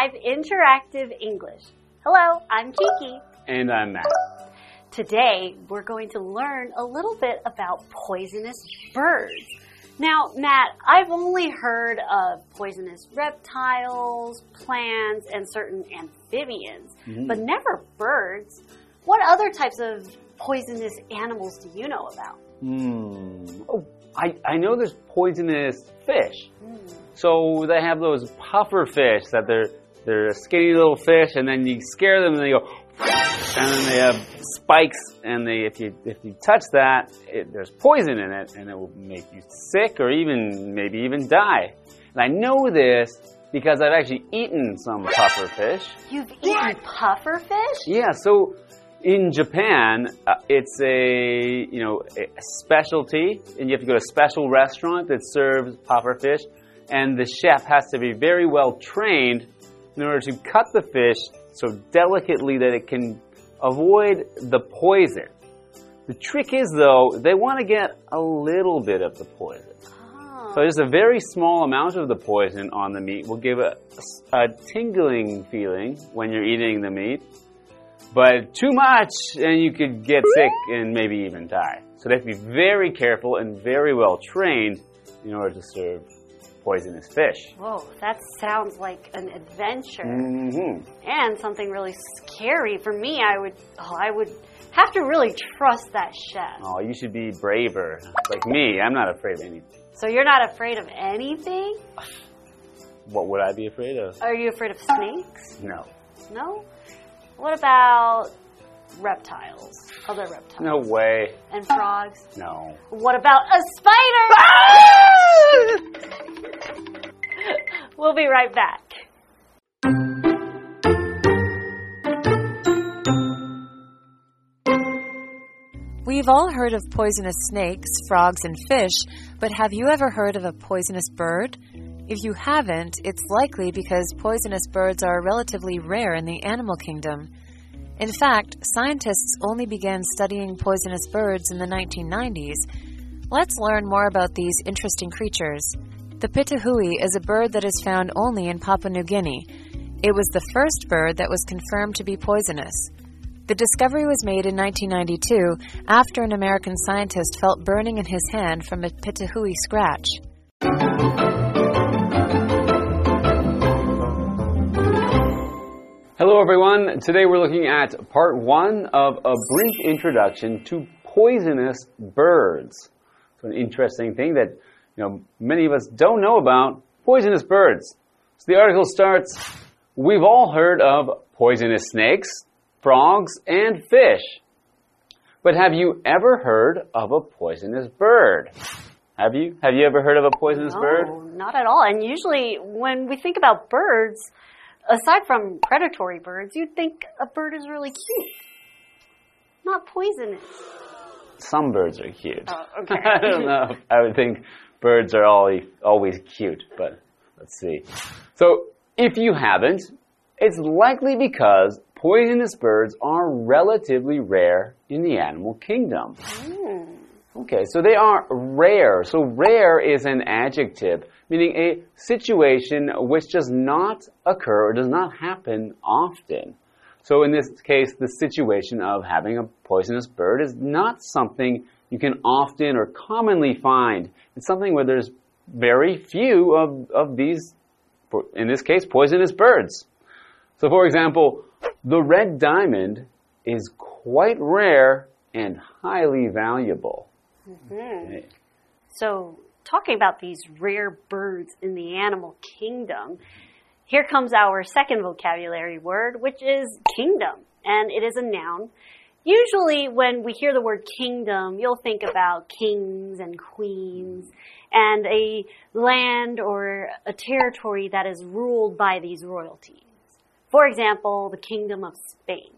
Live Interactive English. Hello, I'm Kiki. And I'm Matt. Today, we're going to learn a little bit about poisonous birds. Now, Matt, I've only heard of poisonous reptiles, plants, and certain amphibians, Mm-hmm. but never birds. What other types of poisonous animals do you know about? Hmm. Oh, I, I know there's poisonous fish. So they have those puffer fish that they're they're a skinny little fish, and then you scare them, and they go, and then they have spikes, and they if you if you touch that, it, there's poison in it, and it will make you sick or even maybe even die. And I know this because I've actually eaten some puffer fish. You've eaten puffer fish? Yeah, so in Japan, uh, it's a you know a specialty, and you have to go to a special restaurant that serves puffer fish, and the chef has to be very well trained in order to cut the fish so delicately that it can avoid the poison. The trick is though, they want to get a little bit of the poison. Oh. So just a very small amount of the poison on the meat will give a, a tingling feeling when you're eating the meat. But too much and you could get sick and maybe even die. So they have to be very careful and very well trained in order to serve poisonous fish. Whoa, that sounds like an adventure hmm and something really scary. For me, I would, oh, I would have to really trust that chef. Oh, you should be braver. Like me, I'm not afraid of anything. So you're not afraid of anything? What would I be afraid of? Are you afraid of snakes? No. No. What about reptiles? Other reptiles? No way. And frogs? No. What about a spider? we'll be right back. We've all heard of poisonous snakes, frogs, and fish, but have you ever heard of a poisonous bird? If you haven't, it's likely because poisonous birds are relatively rare in the animal kingdom. In fact, scientists only began studying poisonous birds in the 1990s. Let's learn more about these interesting creatures. The pitohui is a bird that is found only in Papua New Guinea. It was the first bird that was confirmed to be poisonous. The discovery was made in 1992 after an American scientist felt burning in his hand from a pitohui scratch. Hello, everyone. Today we're looking at part one of a brief introduction to poisonous birds. So, an interesting thing that you know many of us don't know about poisonous birds. So, the article starts We've all heard of poisonous snakes, frogs, and fish. But have you ever heard of a poisonous bird? Have you? Have you ever heard of a poisonous bird? No, not at all. And usually, when we think about birds, aside from predatory birds, you'd think a bird is really cute, not poisonous. Some birds are cute. Oh, okay. I don't know. I would think birds are always, always cute, but let's see. So, if you haven't, it's likely because poisonous birds are relatively rare in the animal kingdom. Hmm. Okay, so they are rare. So rare is an adjective, meaning a situation which does not occur or does not happen often. So in this case, the situation of having a poisonous bird is not something you can often or commonly find. It's something where there's very few of, of these, in this case, poisonous birds. So for example, the red diamond is quite rare and highly valuable. Mm-hmm. Okay. So, talking about these rare birds in the animal kingdom, here comes our second vocabulary word, which is kingdom, and it is a noun. Usually, when we hear the word kingdom, you'll think about kings and queens and a land or a territory that is ruled by these royalties. For example, the Kingdom of Spain.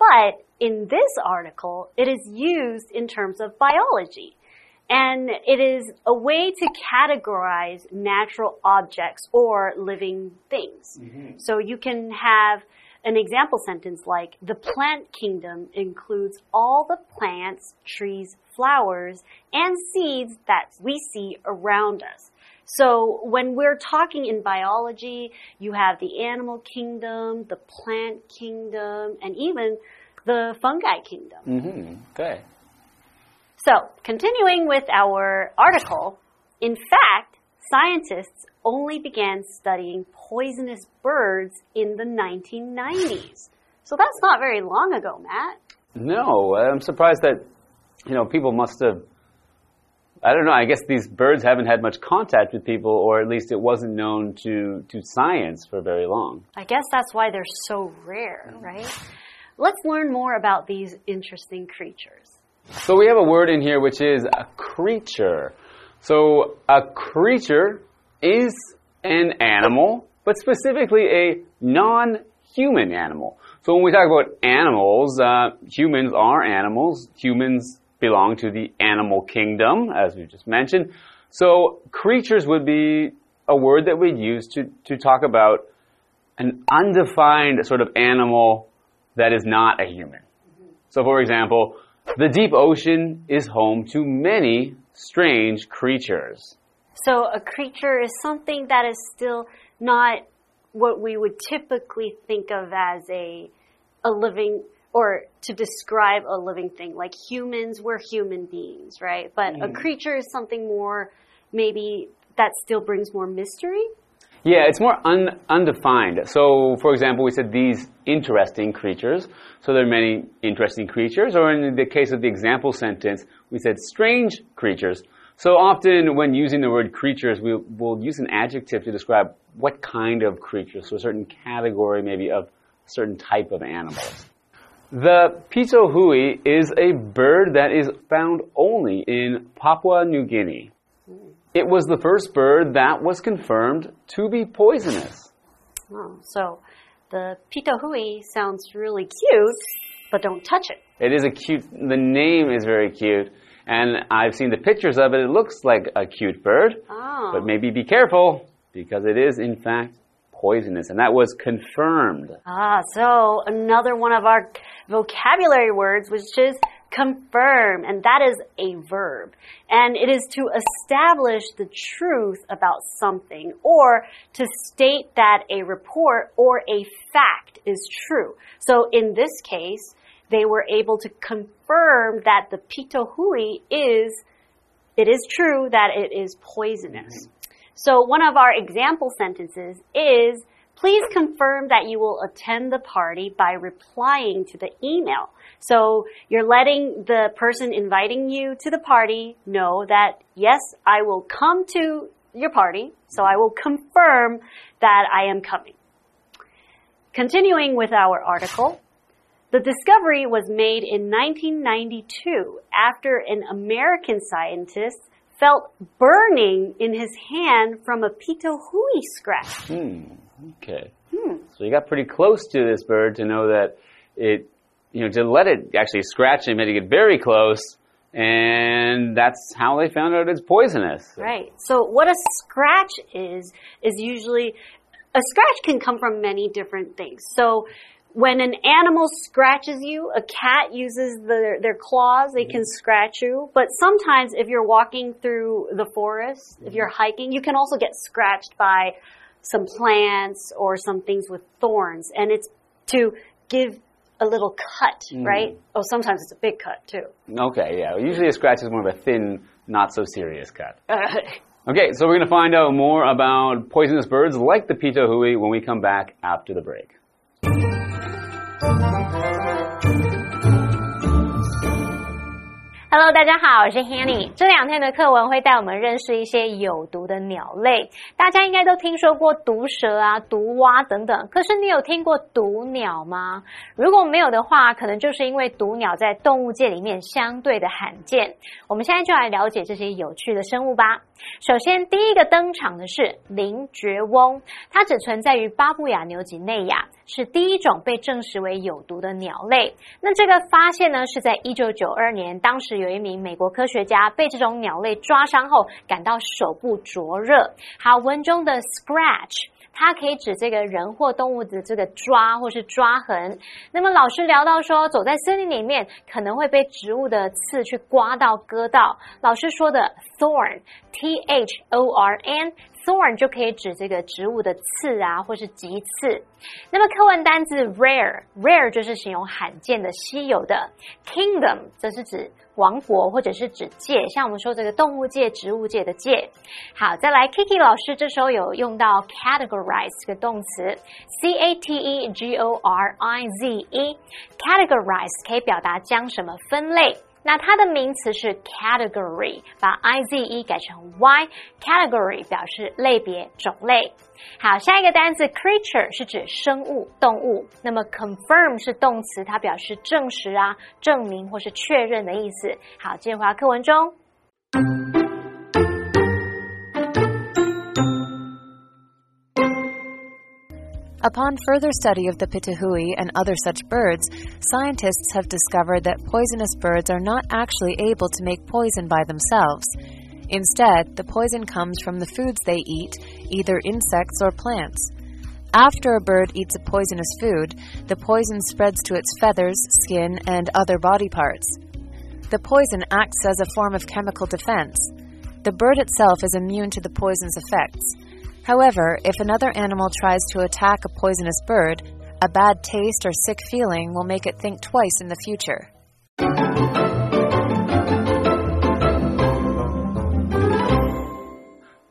But in this article, it is used in terms of biology. And it is a way to categorize natural objects or living things. So you can have an example sentence like, the plant kingdom includes all the plants, trees, flowers, and seeds that we see around us. So when we're talking in biology, you have the animal kingdom, the plant kingdom, and even the fungi kingdom. Mm -hmm. Okay. So continuing with our article, in fact, scientists only began studying poisonous birds in the 1990s. So that's not very long ago, Matt. No, I'm surprised that, you know, people must have. I don't know. I guess these birds haven't had much contact with people, or at least it wasn't known to, to science for very long. I guess that's why they're so rare, right? Let's learn more about these interesting creatures. So we have a word in here which is a creature. So a creature is an animal, but specifically a non-human animal. So when we talk about animals, uh, humans are animals. Humans belong to the animal kingdom, as we just mentioned. So creatures would be a word that we'd use to, to talk about an undefined sort of animal that is not a human. So for example, the deep ocean is home to many strange creatures. So a creature is something that is still not what we would typically think of as a a living or to describe a living thing. Like humans, we're human beings, right? But mm. a creature is something more maybe that still brings more mystery. Yeah, it's more un undefined. So, for example, we said these interesting creatures. So there are many interesting creatures. Or in the case of the example sentence, we said strange creatures. So often when using the word creatures, we will use an adjective to describe what kind of creature, so a certain category maybe of a certain type of animals. The pitohui is a bird that is found only in Papua New Guinea. It was the first bird that was confirmed to be poisonous. Oh, so the pitohui sounds really cute, but don't touch it. It is a cute, the name is very cute. And I've seen the pictures of it. It looks like a cute bird. Oh. But maybe be careful because it is, in fact, poisonous. And that was confirmed. Ah, so another one of our vocabulary words, which is confirm, and that is a verb. And it is to establish the truth about something or to state that a report or a fact is true. So in this case, they were able to confirm that the pitohui is, it is true that it is poisonous. Mm -hmm. So one of our example sentences is, please confirm that you will attend the party by replying to the email. So you're letting the person inviting you to the party know that, yes, I will come to your party, so I will confirm that I am coming. Continuing with our article, the discovery was made in 1992 after an American scientist felt burning in his hand from a pitohui scratch. Hmm. Okay. Hmm. So you got pretty close to this bird to know that it, you know, to let it actually scratch him, had to get very close, and that's how they found out it's poisonous. Right. So what a scratch is is usually a scratch can come from many different things. So when an animal scratches you, a cat uses their, their claws, they can scratch you. But sometimes if you're walking through the forest, if you're hiking, you can also get scratched by some plants or some things with thorns. And it's to give a little cut, mm. right? Oh, sometimes it's a big cut too. Okay, yeah. Usually a scratch is more of a thin, not so serious cut. okay, so we're going to find out more about poisonous birds like the pitohui when we come back after the break. Hello，大家好，我是 Hanny。这两天的课文会带我们认识一些有毒的鸟类。大家应该都听说过毒蛇啊、毒蛙等等，可是你有听过毒鸟吗？如果没有的话，可能就是因为毒鸟在动物界里面相对的罕见。我们现在就来了解这些有趣的生物吧。首先，第一个登场的是林爵翁，它只存在于巴布亚纽几内亚，是第一种被证实为有毒的鸟类。那这个发现呢，是在一九九二年，当时有一名美国科学家被这种鸟类抓伤后，感到手部灼热。好，文中的 scratch。它可以指这个人或动物的这个抓或是抓痕。那么老师聊到说，走在森林里面可能会被植物的刺去刮到、割到。老师说的 thorn，t h o r n。Thorn 就可以指这个植物的刺啊，或是棘刺。那么课文单字 rare，rare 就是形容罕见的、稀有的。kingdom 则是指王国或者是指界，像我们说这个动物界、植物界的界。好，再来，Kiki 老师这时候有用到 categorize 这个动词，c a t e g o r i z e，categorize 可以表达将什么分类。那它的名词是 category，把 i z e 改成 y，category 表示类别、种类。好，下一个单词 creature 是指生物、动物。那么 confirm 是动词，它表示证实啊、证明或是确认的意思。好，这句话课文中。Upon further study of the pitohui and other such birds, scientists have discovered that poisonous birds are not actually able to make poison by themselves. Instead, the poison comes from the foods they eat, either insects or plants. After a bird eats a poisonous food, the poison spreads to its feathers, skin, and other body parts. The poison acts as a form of chemical defense. The bird itself is immune to the poison's effects. However, if another animal tries to attack a poisonous bird, a bad taste or sick feeling will make it think twice in the future.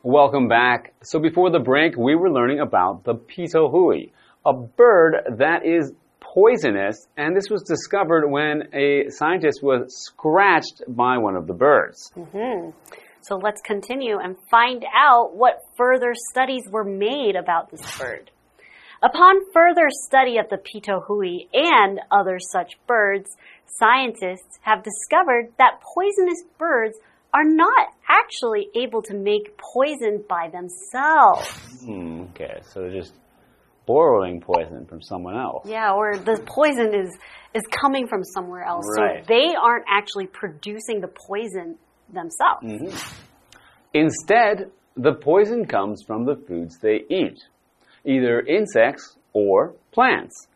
Welcome back. So before the break, we were learning about the pitohui, a bird that is poisonous, and this was discovered when a scientist was scratched by one of the birds. Mm -hmm. So let's continue and find out what further studies were made about this bird. Upon further study of the pitohui and other such birds, scientists have discovered that poisonous birds are not actually able to make poison by themselves. Hmm, okay, so they're just borrowing poison from someone else. Yeah, or the poison is is coming from somewhere else. Right. So they aren't actually producing the poison themselves. Mm -hmm. Instead, the poison comes from the foods they eat, either insects or plants.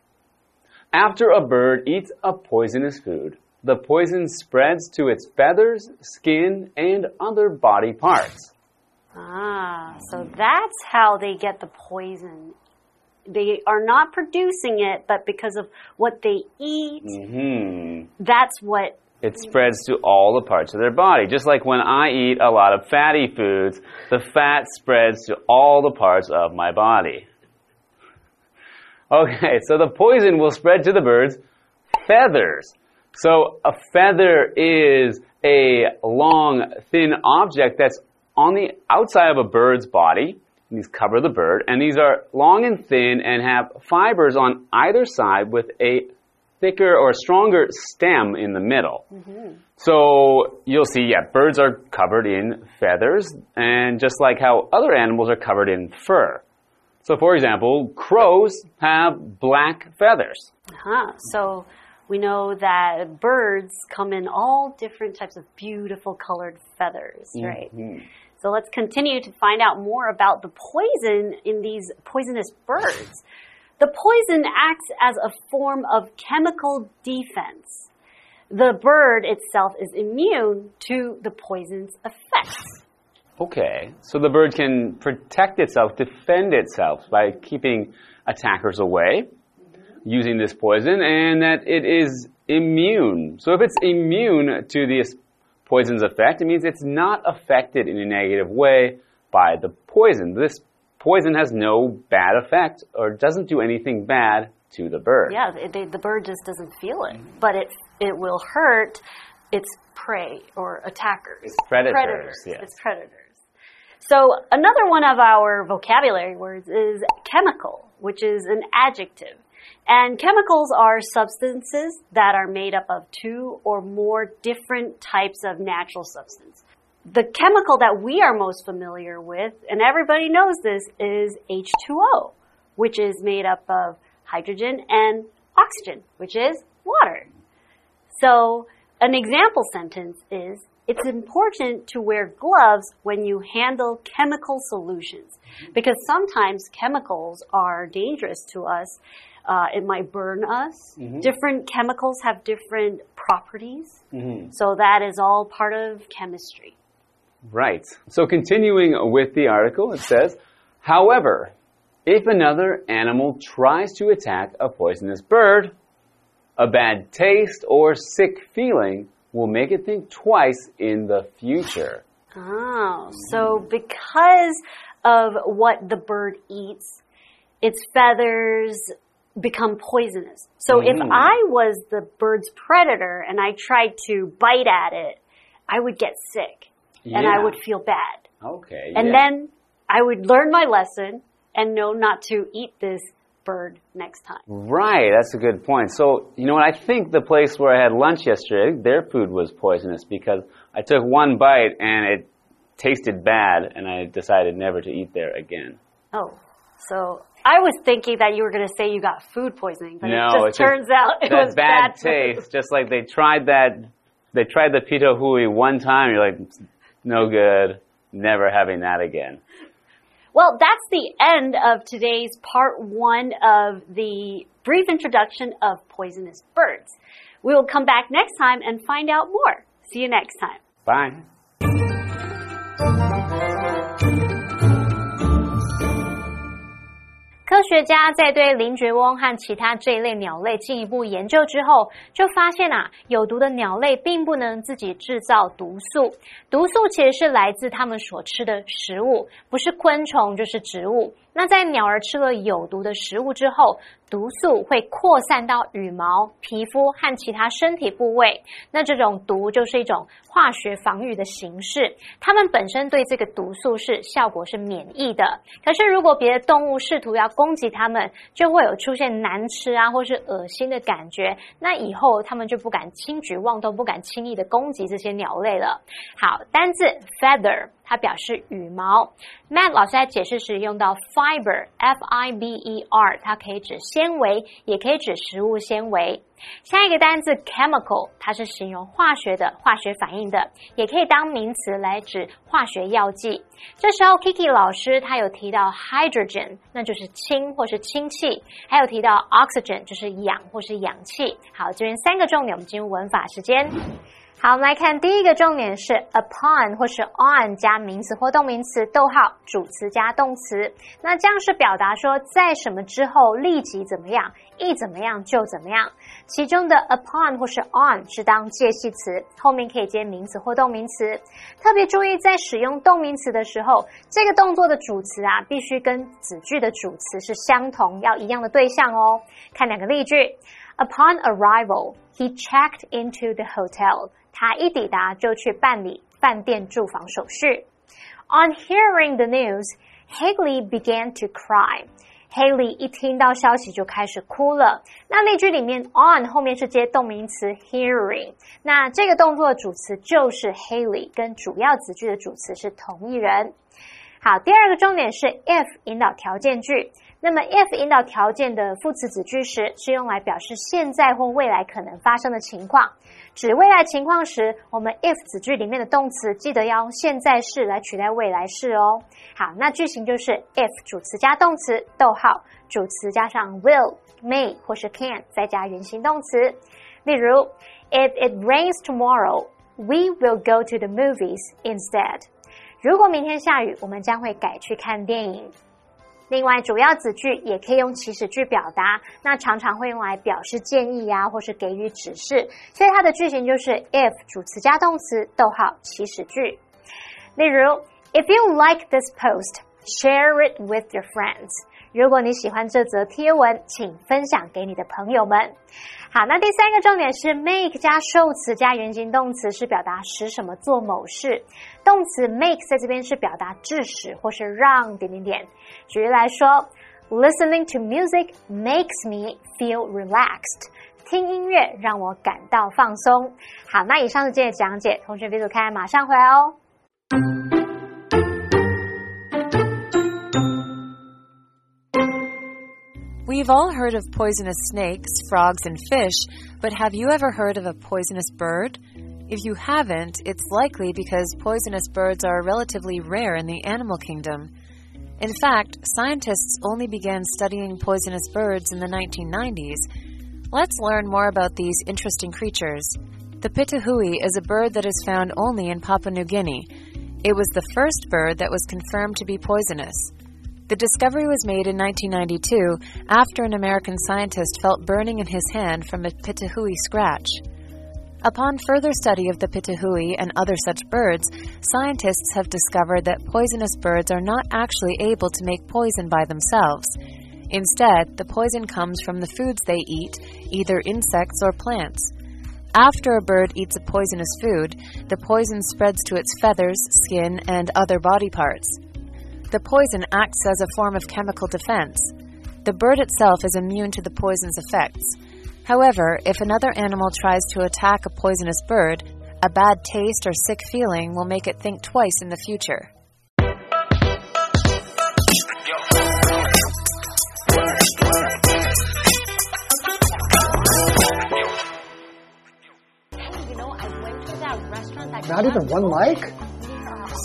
After a bird eats a poisonous food, the poison spreads to its feathers, skin, and other body parts. Ah, so that's how they get the poison. They are not producing it, but because of what they eat, mm -hmm. that's what it spreads to all the parts of their body. Just like when I eat a lot of fatty foods, the fat spreads to all the parts of my body. Okay, so the poison will spread to the bird's feathers. So a feather is a long, thin object that's on the outside of a bird's body. These cover the bird, and these are long and thin and have fibers on either side with a thicker or stronger stem in the middle. Mm -hmm. So you'll see, yeah, birds are covered in feathers, and just like how other animals are covered in fur. So, for example, crows have black feathers. huh. So we know that birds come in all different types of beautiful colored feathers, right? Mm -hmm. So let's continue to find out more about the poison in these poisonous birds. The poison acts as a form of chemical defense. The bird itself is immune to the poison's effects. Okay, so the bird can protect itself, defend itself by keeping attackers away using this poison, and that it is immune. So if it's immune to this poison's effect, it means it's not affected in a negative way by the poison. This poison has no bad effect or doesn't do anything bad to the bird. Yeah, they, the bird just doesn't feel it, but it it will hurt its prey or attackers. It's predators, predators. yes. It's predators. So another one of our vocabulary words is chemical, which is an adjective. And chemicals are substances that are made up of two or more different types of natural substance. The chemical that we are most familiar with, and everybody knows this, is H2O, which is made up of hydrogen and oxygen, which is water. So, an example sentence is it's important to wear gloves when you handle chemical solutions because sometimes chemicals are dangerous to us. Uh, it might burn us. Different chemicals have different properties. So that is all part of chemistry. Right. So continuing with the article, it says, however, if another animal tries to attack a poisonous bird, a bad taste or sick feeling will make it think twice in the future. Oh, so because of what the bird eats, its feathers become poisonous. So if Mm. I was the bird's predator and I tried to bite at it, I would get sick and I would feel bad. Okay. And yeah. then I would learn my lesson and know not to eat this bird next time. Right, that's a good point. So, you know what? I think the place where I had lunch yesterday, their food was poisonous because I took one bite and it tasted bad, and I decided never to eat there again. Oh, so I was thinking that you were going to say you got food poisoning, but No, it just just turns out it was bad, food. taste. Just like they tried that, they tried the pitohui one time. You're like, no good. Never having that again. Well, that's the end of today's part one of the brief introduction of poisonous birds. We will come back next time and find out more. See you next time. Bye. 科学家在对林觉翁和其他这一类鸟类进一步研究之后，就发现啊，有毒的鸟类并不能自己制造毒素，毒素其实是来自它们所吃的食物，不是昆虫就是植物。那在鸟儿吃了有毒的食物之后，毒素会扩散到羽毛、皮肤和其他身体部位。那这种毒就是一种化学防御的形式，它们本身对这个毒素是效果是免疫的。可是如果别的动物试图要攻击它们，就会有出现难吃啊或是恶心的感觉。那以后它们就不敢轻举妄动，不敢轻易的攻击这些鸟类了。好，单字 feather。它表示羽毛。Matt 老师在解释时用到 fiber，f i b e r，它可以指纤维，也可以指食物纤维。下一个单字 chemical，它是形容化学的、化学反应的，也可以当名词来指化学药剂。这时候 Kiki 老师他有提到 hydrogen，那就是氢或是氢气，还有提到 oxygen，就是氧或是氧气。好，这边三个重点，我们进入文法时间。好，我们来看第一个重点是 upon 或是 on 加名词或动名词，逗号主词加动词。那这样是表达说在什么之后立即怎么样，一怎么样就怎么样。其中的 upon 或是 on 是当介系词，后面可以接名词或动名词。特别注意，在使用动名词的时候，这个动作的主词啊，必须跟子句的主词是相同，要一样的对象哦。看两个例句：Upon arrival, he checked into the hotel. 他一抵达就去办理饭店住房手续。On hearing the news, Haley began to cry. Haley 一听到消息就开始哭了。那例句里面 on 后面是接动名词 hearing，那这个动作的主词就是 Haley，跟主要子句的主词是同一人。好，第二个重点是 if 引导条件句。那么 if 引导条件的副词子句时，是用来表示现在或未来可能发生的情况。指未来情况时，我们 if 子句里面的动词记得要用现在式来取代未来式哦。好，那句型就是 if 主词加动词，逗号，主词加上 will、may 或是 can，再加原形动词。例如，If it rains tomorrow, we will go to the movies instead. 如果明天下雨，我们将会改去看电影。另外，主要子句也可以用祈使句表达，那常常会用来表示建议呀、或是给予指示，所以它的句型就是 if 主词加动词，逗号祈使句。例如，If you like this post, share it with your friends. 如果你喜欢这则贴文，请分享给你的朋友们。好，那第三个重点是 make 加受词加原形动词是表达使什么做某事，动词 make 在这边是表达致使或是让点点点。举例来说，Listening to music makes me feel relaxed。听音乐让我感到放松。好，那以上是今天的讲解，同学别走开，马上回来哦。We've all heard of poisonous snakes, frogs, and fish, but have you ever heard of a poisonous bird? If you haven't, it's likely because poisonous birds are relatively rare in the animal kingdom. In fact, scientists only began studying poisonous birds in the 1990s. Let's learn more about these interesting creatures. The pitohui is a bird that is found only in Papua New Guinea. It was the first bird that was confirmed to be poisonous. The discovery was made in 1992 after an American scientist felt burning in his hand from a pitohui scratch. Upon further study of the pitohui and other such birds, scientists have discovered that poisonous birds are not actually able to make poison by themselves. Instead, the poison comes from the foods they eat, either insects or plants. After a bird eats a poisonous food, the poison spreads to its feathers, skin, and other body parts. The poison acts as a form of chemical defense. The bird itself is immune to the poison's effects. However, if another animal tries to attack a poisonous bird, a bad taste or sick feeling will make it think twice in the future. You know, I went to that restaurant that Not even one mic?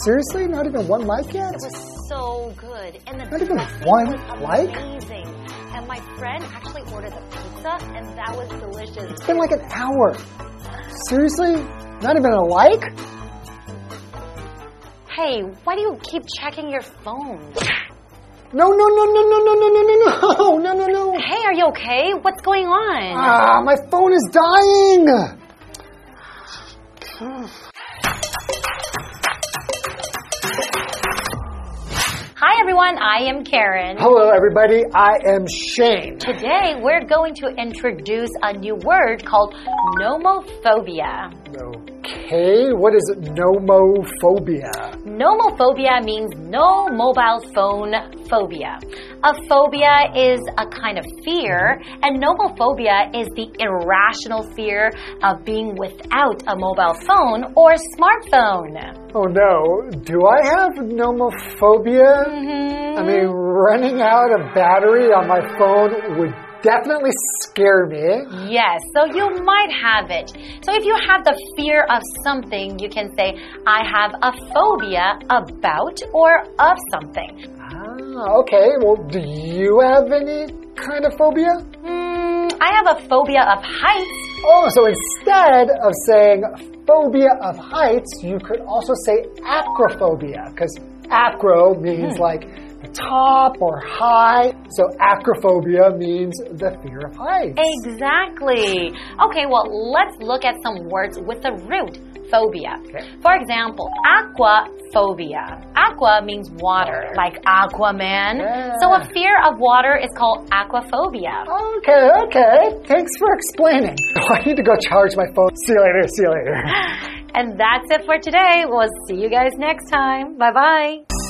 Seriously? Not even one mic yet? So good, and the Not even one was like? amazing. And my friend actually ordered the pizza, and that was delicious. It's been like an hour. Seriously? Not even a like? Hey, why do you keep checking your phone? No, no, no, no, no, no, no, no, no, no, no, no, no. Hey, are you okay? What's going on? Ah, my phone is dying. Everyone. I am Karen. Hello, everybody. I am Shane. Today, we're going to introduce a new word called nomophobia. Okay, what is nomophobia? Nomophobia means no mobile phone phobia. A phobia is a kind of fear, and nomophobia is the irrational fear of being without a mobile phone or smartphone. Oh no, do I have nomophobia? Mm-hmm. I mean, running out of battery on my phone would definitely scare me. Yes, so you might have it. So if you have the fear of something, you can say, I have a phobia about or of something. Ah, okay. Well, do you have any kind of phobia? Hmm, I have a phobia of heights. Oh, so instead of saying phobia of heights, you could also say acrophobia, because acro means like the top or high. So acrophobia means the fear of heights. Exactly. Okay, well, let's look at some words with the root phobia. For example, aquaphobia. Aqua means water, like Aquaman. Yeah. So a fear of water is called aquaphobia. Okay, okay. Thanks for explaining. Oh, I need to go charge my phone. See you later. See you later. And that's it for today. We'll see you guys next time. Bye bye.